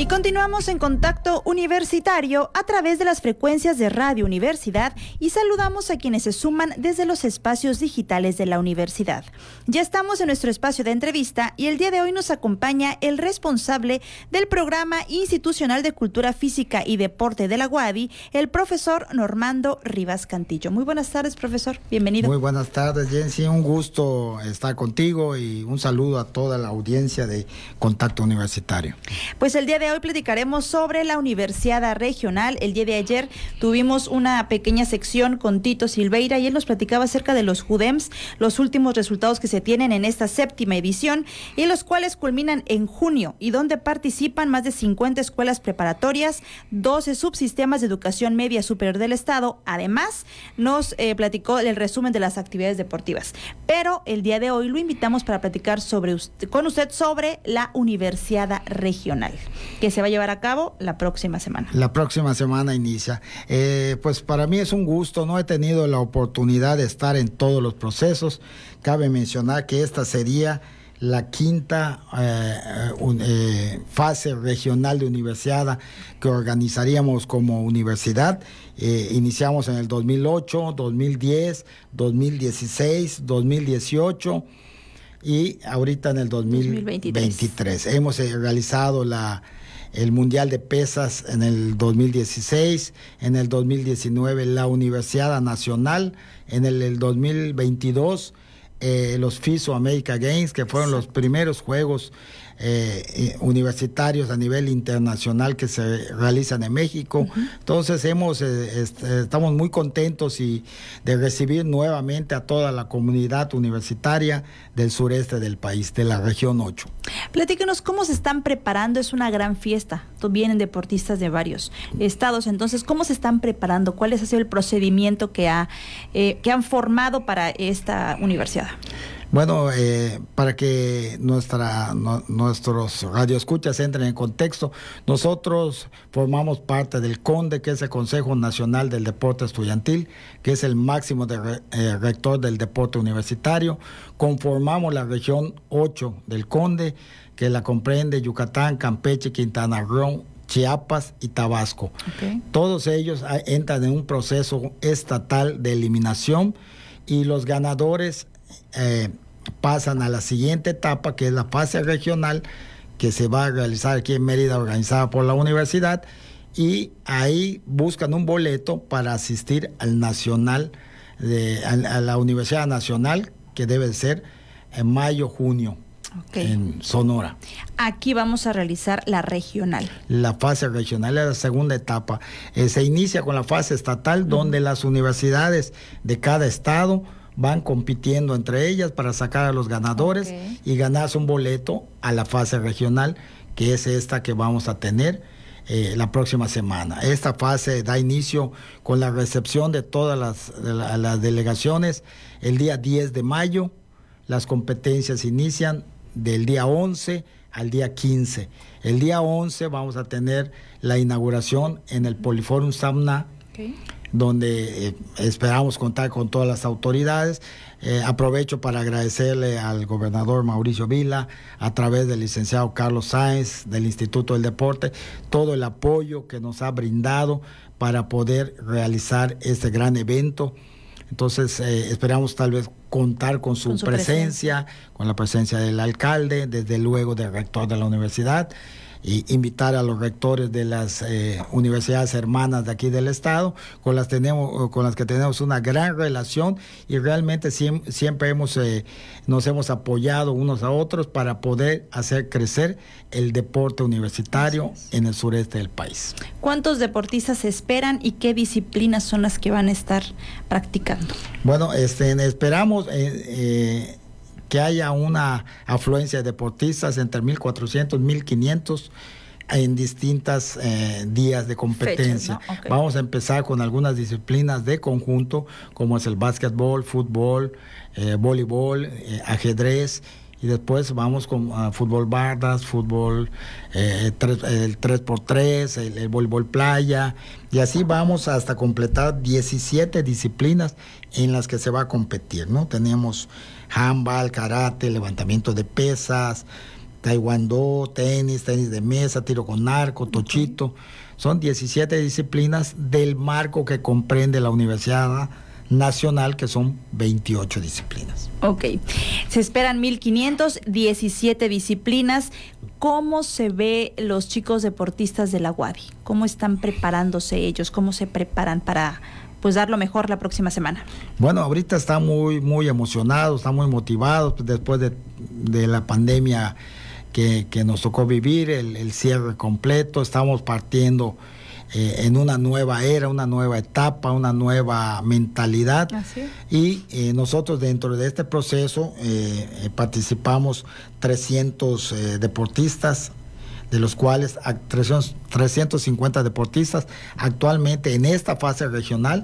Y continuamos en contacto universitario a través de las frecuencias de Radio Universidad y saludamos a quienes se suman desde los espacios digitales de la universidad. Ya estamos en nuestro espacio de entrevista y el día de hoy nos acompaña el responsable del programa institucional de cultura física y deporte de la UADI, el profesor Normando Rivas Cantillo. Muy buenas tardes, profesor. Bienvenido. Muy buenas tardes, Jensi. Un gusto estar contigo y un saludo a toda la audiencia de Contacto Universitario. Pues el día de hoy platicaremos sobre la Universidad Regional. El día de ayer tuvimos una pequeña sección con Tito Silveira y él nos platicaba acerca de los JUDEMS, los últimos resultados que se tienen en esta séptima edición y los cuales culminan en junio y donde participan más de 50 escuelas preparatorias, 12 subsistemas de educación media superior del Estado. Además, nos eh, platicó el resumen de las actividades deportivas. Pero el día de hoy lo invitamos para platicar con usted sobre la Universidad Regional que se va a llevar a cabo la próxima semana. La próxima semana inicia. Eh, pues para mí es un gusto, no he tenido la oportunidad de estar en todos los procesos. Cabe mencionar que esta sería la quinta eh, eh, fase regional de universidad que organizaríamos como universidad. iniciamos en el 2008, 2010, 2016, 2018 y ahorita en el 2023. Hemos realizado la el Mundial de Pesas en el 2016, en el 2019 la Universidad Nacional, en el, 2022 eh, los FISO America Games, que fueron los primeros juegos eh, eh, universitarios a nivel internacional que se realizan en México. Entonces hemos, eh, estamos muy contentos y de recibir nuevamente a toda la comunidad universitaria del sureste del país, de la región 8. Platíquenos cómo se están preparando, es una gran fiesta, vienen deportistas de varios estados, entonces, ¿cómo se están preparando? ¿Cuál ha sido el procedimiento que, ha, que han formado para esta universidad? Bueno, eh, para que nuestra, nuestros radioescuchas entren en contexto, nosotros formamos parte del CONDE, que es el Consejo Nacional del Deporte Estudiantil, que es el máximo de, eh, rector del deporte universitario. Conformamos la región 8 del CONDE, que la comprende Yucatán, Campeche, Quintana Roo, Chiapas y Tabasco. Todos ellos ah, entran en un proceso estatal de eliminación y los ganadores eh, pasan a la siguiente etapa, que es la fase regional, que se va a realizar aquí en Mérida, organizada por la universidad, y ahí buscan un boleto para asistir al nacional, de, a, la Universidad Nacional, que debe ser en mayo, junio. En Sonora. Aquí vamos a realizar la regional. La fase regional es la segunda etapa. Eh, se inicia con la fase estatal, donde las universidades de cada estado van compitiendo entre ellas para sacar a los ganadores y ganarse un boleto a la fase regional, que es esta que vamos a tener eh, la próxima semana. Esta fase da inicio con la recepción de todas las, las delegaciones el día 10 de mayo. Las competencias inician del día 11 al día 15. El día 11 vamos a tener la inauguración en el Poliforum Samna donde eh, esperamos contar con todas las autoridades. Eh, aprovecho para agradecerle al gobernador Mauricio Vila, a través del licenciado Carlos Sáenz, del Instituto del Deporte, todo el apoyo que nos ha brindado para poder realizar este gran evento. Entonces, eh, esperamos tal vez contar con su, presencia, con la presencia del alcalde, desde luego del rector de la universidad y invitar a los rectores de las eh, universidades hermanas de aquí del estado, con las, tenemos, con las que tenemos una gran relación y realmente siempre, hemos, eh, nos hemos apoyado unos a otros para poder hacer crecer el deporte universitario en el sureste del país. ¿Cuántos deportistas esperan y qué disciplinas son las que van a estar practicando? Bueno, este, esperamos... Eh, que haya una afluencia de deportistas entre 1.400 y 1.500 en distintas eh, días de competencia. Vamos a empezar con algunas disciplinas de conjunto, como es el básquetbol, fútbol, eh, voleibol, eh, ajedrez, y después vamos con ah, fútbol bardas, fútbol el 3x3, el, el, voleibol playa, y así vamos hasta completar 17 disciplinas en las que se va a competir, ¿no? Tenemos handball, karate, levantamiento de pesas, taekwondo, tenis, tenis de mesa, tiro con arco, tochito. Son 17 disciplinas del marco que comprende la Universidad Nacional, que son 28 disciplinas. Ok. Se esperan 1.517 disciplinas. ¿Cómo se ve los chicos deportistas de la UADI? ¿Cómo están preparándose ellos? ¿Cómo se preparan para pues dar lo mejor la próxima semana? Bueno, ahorita están muy, muy emocionados, están muy motivados después de, de la pandemia que, nos tocó vivir, el, cierre completo, estamos partiendo eh, en una nueva era, una nueva etapa, una nueva mentalidad. Y eh, nosotros dentro de este proceso eh, participamos 300 deportistas, de los cuales 350 deportistas. Actualmente en esta fase regional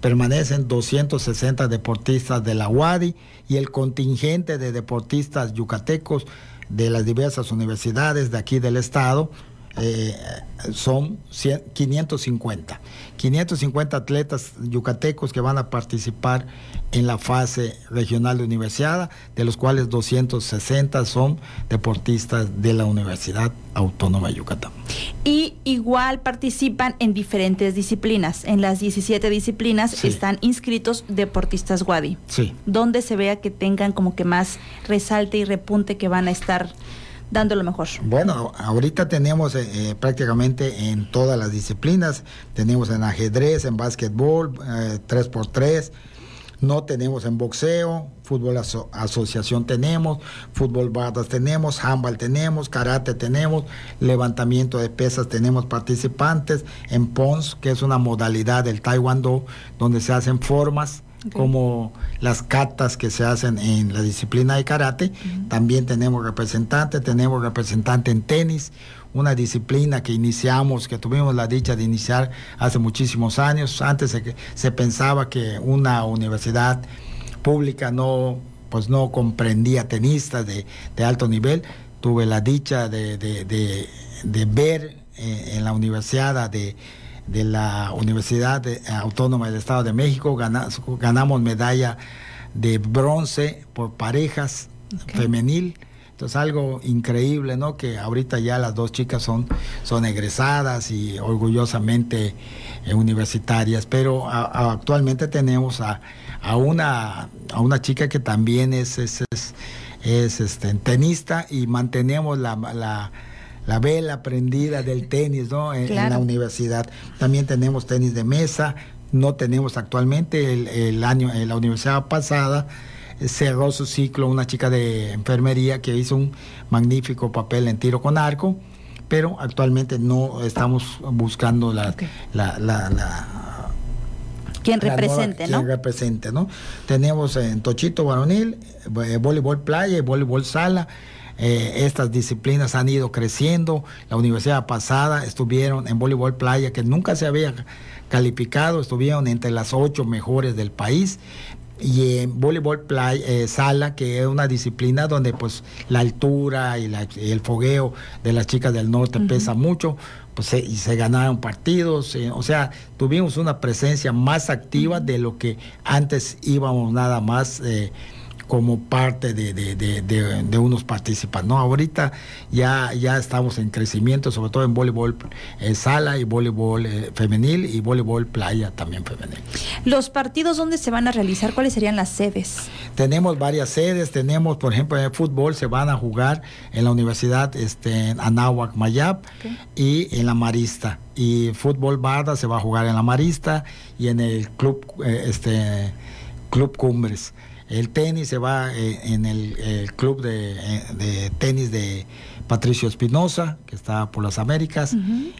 permanecen 260 deportistas de la UADI y el contingente de deportistas yucatecos de las diversas universidades de aquí del estado eh, son 550. 550 atletas yucatecos que van a participar en la fase regional de universidad, de los cuales 260 son deportistas de la Universidad Autónoma de Yucatán. Y igual participan en diferentes disciplinas. En las 17 disciplinas están inscritos deportistas Wadi. Sí. Donde se vea que tengan como que más resalte y repunte que van a estar dando lo mejor? Bueno, ahorita tenemos eh, eh, prácticamente en todas las disciplinas, tenemos en ajedrez, en básquetbol, 3x3, eh, no tenemos en boxeo, fútbol asociación tenemos, fútbol bardas tenemos, handball tenemos, karate tenemos, levantamiento de pesas tenemos participantes, en PONS, que es una modalidad del taekwondo, donde se hacen formas como las catas que se hacen en la disciplina de karate. También tenemos representantes, tenemos representante en tenis, una disciplina que iniciamos, que tuvimos la dicha de iniciar hace muchísimos años. Antes se, se pensaba que una universidad pública no, pues no comprendía tenistas de, alto nivel. Tuve la dicha de, ver eh, en la universidad de de la Universidad Autónoma del Estado de México, ganamos medalla de bronce por parejas femenil. Entonces algo increíble, ¿no? Que ahorita ya las dos chicas son, son egresadas y orgullosamente eh, universitarias, pero actualmente tenemos a, a, una, a una chica que también es, es, es, este, tenista y mantenemos la, la la vela prendida del tenis, ¿no? En, la universidad. También tenemos tenis de mesa, no tenemos actualmente el, año, en la universidad pasada eh, cerró su ciclo una chica de enfermería que hizo un magnífico papel en tiro con arco, pero actualmente no estamos buscando la, la, la, quien represente, ¿no? Quien represente, ¿no? Tenemos en Tochito Varonil, eh, voleibol playa y voleibol sala. Eh, estas disciplinas han ido creciendo. La universidad pasada estuvieron en voleibol playa, que nunca se había calificado, estuvieron entre las ocho mejores del país. Y en voleibol playa, eh, sala, que es una disciplina donde pues la altura y, el fogueo de las chicas del norte pesa mucho, pues y se ganaron partidos, eh, o sea, tuvimos una presencia más activa de lo que antes íbamos nada más como parte de, de, de, unos participantes. ¿no? Ahorita ya, ya estamos en crecimiento, sobre todo en voleibol eh, sala y voleibol eh, femenil y voleibol playa también femenil. ¿Los partidos dónde se van a realizar? ¿Cuáles serían las sedes? Tenemos varias sedes, tenemos, por ejemplo, en el fútbol se van a jugar en la Universidad este, en Anáhuac, Mayap y en la Marista. Y fútbol Barda se va a jugar en la Marista y en el club, eh, este, club Cumbres. El tenis se va eh, en el, club eh, de, tenis de Patricio Espinosa, que está por las Américas,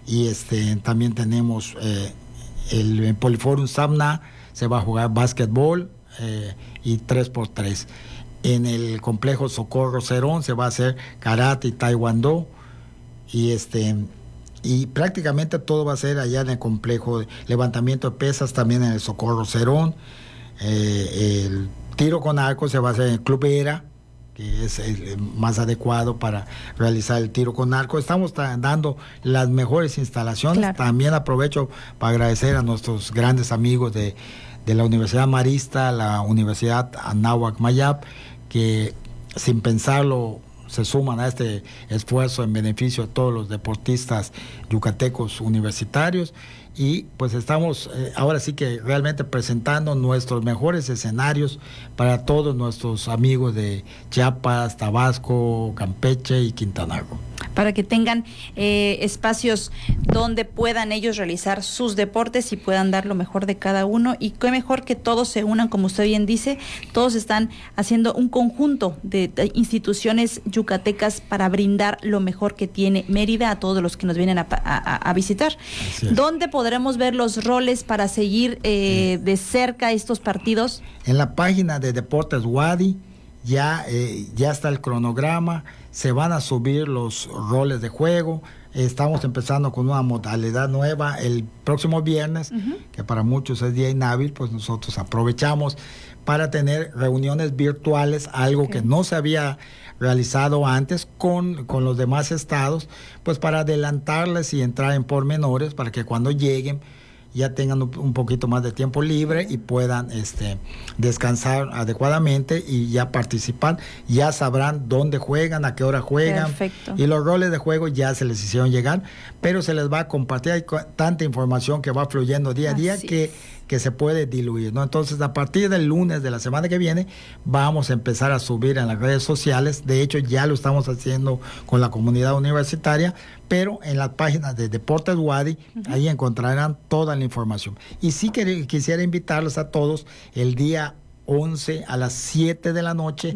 y este también tenemos eh, el, Poliforum Samna, se va a jugar básquetbol y 3x3. En el complejo Socorro Cerón se va a hacer karate y taekwondo, y este y prácticamente todo va a ser allá en el complejo. Levantamiento de pesas, también en el Socorro Cerón, el tiro con arco se va a hacer en el Club Era, que es el más adecuado para realizar el tiro con arco. Estamos dando las mejores instalaciones. También aprovecho para agradecer a nuestros grandes amigos de, la Universidad Marista, la Universidad Anáhuac Mayap, que sin pensarlo se suman a este esfuerzo en beneficio de todos los deportistas yucatecos universitarios. Y pues estamos eh, ahora sí que realmente presentando nuestros mejores escenarios para todos nuestros amigos de Chiapas, Tabasco, Campeche y Quintana Roo para que tengan eh, espacios donde puedan ellos realizar sus deportes y puedan dar lo mejor de cada uno. Y qué mejor que todos se unan, como usted bien dice, todos están haciendo un conjunto de, instituciones yucatecas para brindar lo mejor que tiene Mérida a todos los que nos vienen a, visitar. ¿Dónde podremos ver los roles para seguir eh, de cerca estos partidos? En la página de Deportes Wadi ya, eh, ya está el cronograma, se van a subir los roles de juego. Estamos empezando con una modalidad nueva el próximo viernes, que para muchos es día inhábil, pues nosotros aprovechamos para tener reuniones virtuales, algo que no se había realizado antes con, con los demás estados, pues para adelantarles y entrar en pormenores para que cuando lleguen ya tengan un poquito más de tiempo libre y puedan este, descansar adecuadamente y ya participar. Ya sabrán dónde juegan, a qué hora juegan. Y los roles de juego ya se les hicieron llegar, pero se les va a compartir. Hay tanta información que va fluyendo día a día que que se puede diluir, ¿no? Entonces, a partir del lunes de la semana que viene, vamos a empezar a subir en las redes sociales. De hecho, ya lo estamos haciendo con la comunidad universitaria, pero en las páginas de Deportes Wadi, ahí encontrarán toda la información. Y sí que, quisiera invitarlos a todos el día 11 a las 7 de la noche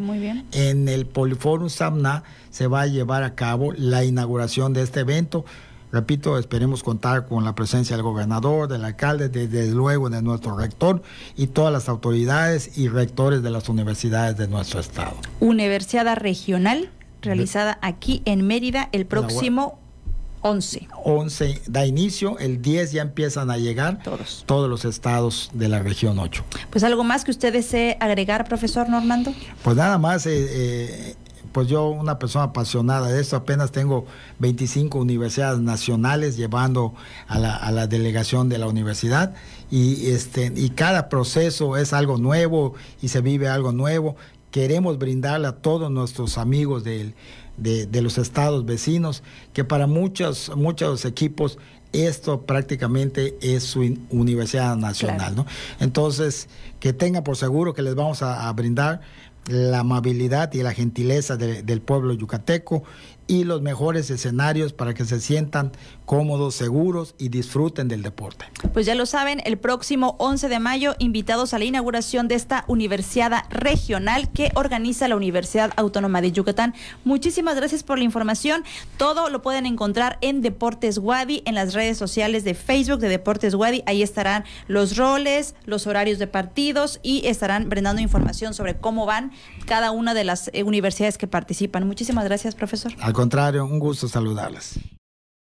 en el Poliforum Samna se va a llevar a cabo la inauguración de este evento. Repito, esperemos contar con la presencia del gobernador, del alcalde, desde luego de nuestro rector y todas las autoridades y rectores de las universidades de nuestro estado. Universidad Regional, realizada aquí en Mérida el próximo 11. 11 da inicio, el 10 ya empiezan a llegar todos, todos los estados de la región 8. Pues algo más que usted desee agregar, profesor Normando. Pues nada más, eh, eh, pues yo una persona apasionada de esto, apenas tengo 25 universidades nacionales llevando a la, delegación de la universidad y, este, y cada proceso es algo nuevo y se vive algo nuevo. Queremos brindarle a todos nuestros amigos de, los estados vecinos que para muchos, muchos equipos esto prácticamente es su universidad nacional, ¿no? Entonces, que tengan por seguro que les vamos a brindar la amabilidad y la gentileza del pueblo yucateco y los mejores escenarios para que se sientan cómodos, seguros y disfruten del deporte. Pues ya lo saben, el próximo 11 de mayo invitados a la inauguración de esta universidad regional que organiza la Universidad Autónoma de Yucatán. Muchísimas gracias por la información. Todo lo pueden encontrar en Deportes Wadi, en las redes sociales de Facebook de Deportes Wadi. Ahí estarán los roles, los horarios de partidos y estarán brindando información sobre cómo van cada una de las eh, universidades que participan. Muchísimas gracias, profesor. Al contrario, un gusto saludarles.